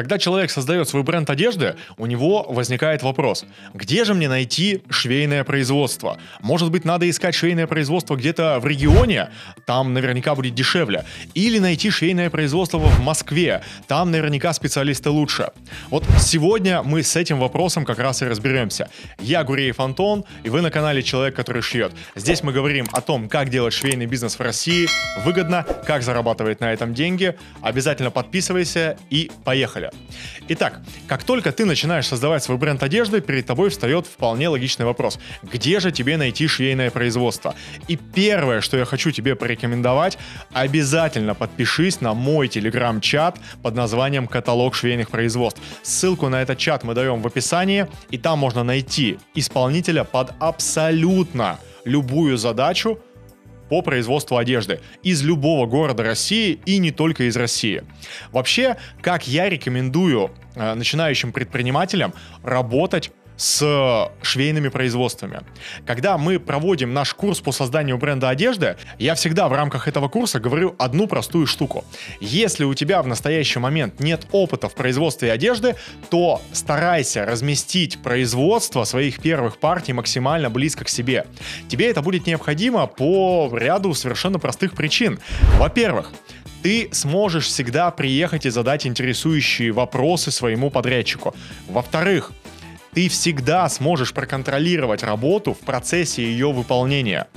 Когда человек создает свой бренд одежды, у него возникает вопрос, где же мне найти швейное производство? Может быть, надо искать швейное производство где-то в регионе, там наверняка будет дешевле. Или найти швейное производство в Москве, там наверняка специалисты лучше. Вот сегодня мы с этим вопросом как раз и разберемся. Я Гуреев Антон, и вы на канале Человек, который шьет. Здесь мы говорим о том, как делать швейный бизнес в России выгодно, как зарабатывать на этом деньги. Обязательно подписывайся и поехали. Итак, как только ты начинаешь создавать свой бренд одежды, перед тобой встает вполне логичный вопрос. Где же тебе найти швейное производство? И первое, что я хочу тебе порекомендовать, обязательно подпишись на мой телеграм-чат под названием «Каталог швейных производств». Ссылку на этот чат мы даем в описании, и там можно найти исполнителя под абсолютно любую задачу, по производству одежды из любого города России и не только из России. Вообще, как я рекомендую э, начинающим предпринимателям работать с швейными производствами. Когда мы проводим наш курс по созданию бренда одежды, я всегда в рамках этого курса говорю одну простую штуку. Если у тебя в настоящий момент нет опыта в производстве одежды, то старайся разместить производство своих первых партий максимально близко к себе. Тебе это будет необходимо по ряду совершенно простых причин. Во-первых, ты сможешь всегда приехать и задать интересующие вопросы своему подрядчику. Во-вторых, ты всегда сможешь проконтролировать работу в процессе ее выполнения.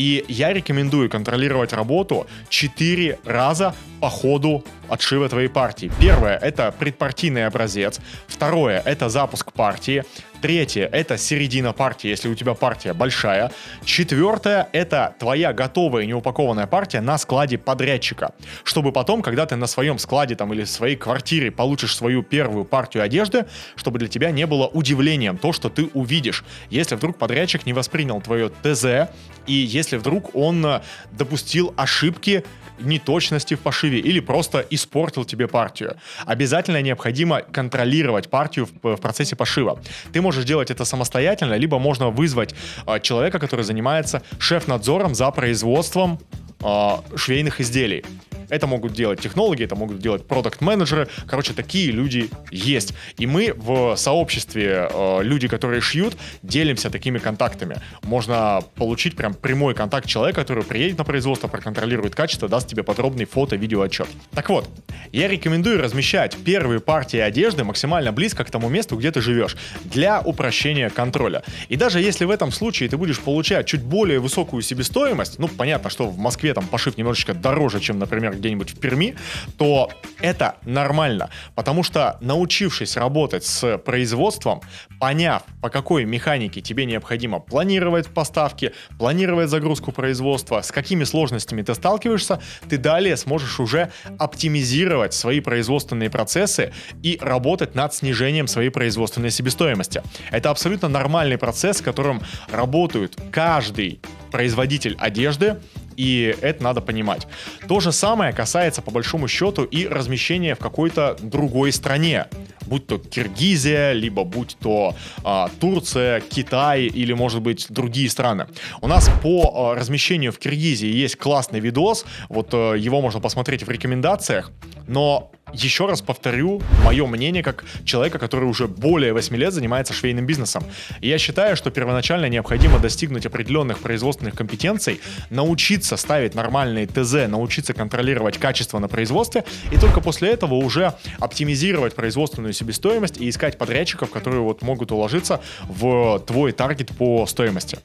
И я рекомендую контролировать работу 4 раза по ходу отшива твоей партии. Первое — это предпартийный образец. Второе — это запуск партии. Третье — это середина партии, если у тебя партия большая. Четвертое — это твоя готовая неупакованная партия на складе подрядчика. Чтобы потом, когда ты на своем складе там или в своей квартире получишь свою первую партию одежды, чтобы для тебя не было удивлением то, что ты увидишь. Если вдруг подрядчик не воспринял твое ТЗ, и если вдруг он э, допустил ошибки неточности в пошиве или просто испортил тебе партию. Обязательно необходимо контролировать партию в, в процессе пошива. Ты можешь делать это самостоятельно, либо можно вызвать э, человека, который занимается шеф-надзором за производством э, швейных изделий. Это могут делать технологи, это могут делать продукт-менеджеры. Короче, такие люди есть. И мы в сообществе э, люди, которые шьют, делимся такими контактами. Можно получить прям прямой контакт человека, который приедет на производство, проконтролирует качество, даст тебе подробный фото-видео отчет. Так вот, я рекомендую размещать первые партии одежды максимально близко к тому месту, где ты живешь, для упрощения контроля. И даже если в этом случае ты будешь получать чуть более высокую себестоимость, ну, понятно, что в Москве там пошив немножечко дороже, чем, например, где-нибудь в Перми, то это нормально, потому что научившись работать с производством, поняв, по какой механике тебе необходимо планировать поставки, планировать загрузку производства, с какими сложностями ты сталкиваешься, ты далее сможешь уже оптимизировать свои производственные процессы и работать над снижением своей производственной себестоимости. Это абсолютно нормальный процесс, с которым работают каждый производитель одежды, и это надо понимать. То же самое касается, по большому счету, и размещения в какой-то другой стране будь то Киргизия, либо будь то а, Турция, Китай или, может быть, другие страны. У нас по а, размещению в Киргизии есть классный видос, вот а, его можно посмотреть в рекомендациях, но еще раз повторю мое мнение как человека, который уже более 8 лет занимается швейным бизнесом. Я считаю, что первоначально необходимо достигнуть определенных производственных компетенций, научиться ставить нормальные ТЗ, научиться контролировать качество на производстве, и только после этого уже оптимизировать производственную себестоимость и искать подрядчиков, которые вот могут уложиться в твой таргет по стоимости.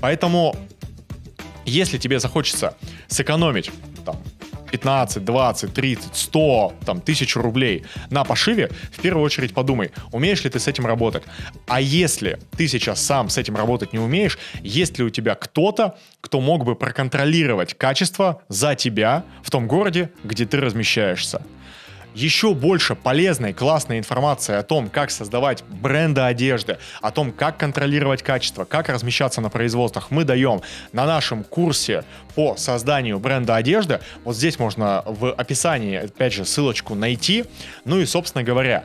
Поэтому, если тебе захочется сэкономить там, 15, 20, 30, 100, там, тысячу рублей на пошиве, в первую очередь подумай, умеешь ли ты с этим работать. А если ты сейчас сам с этим работать не умеешь, есть ли у тебя кто-то, кто мог бы проконтролировать качество за тебя в том городе, где ты размещаешься еще больше полезной, классной информации о том, как создавать бренды одежды, о том, как контролировать качество, как размещаться на производствах, мы даем на нашем курсе по созданию бренда одежды. Вот здесь можно в описании, опять же, ссылочку найти. Ну и, собственно говоря,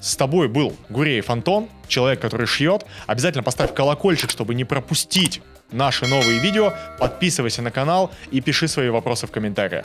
с тобой был Гуреев Антон, человек, который шьет. Обязательно поставь колокольчик, чтобы не пропустить наши новые видео. Подписывайся на канал и пиши свои вопросы в комментариях.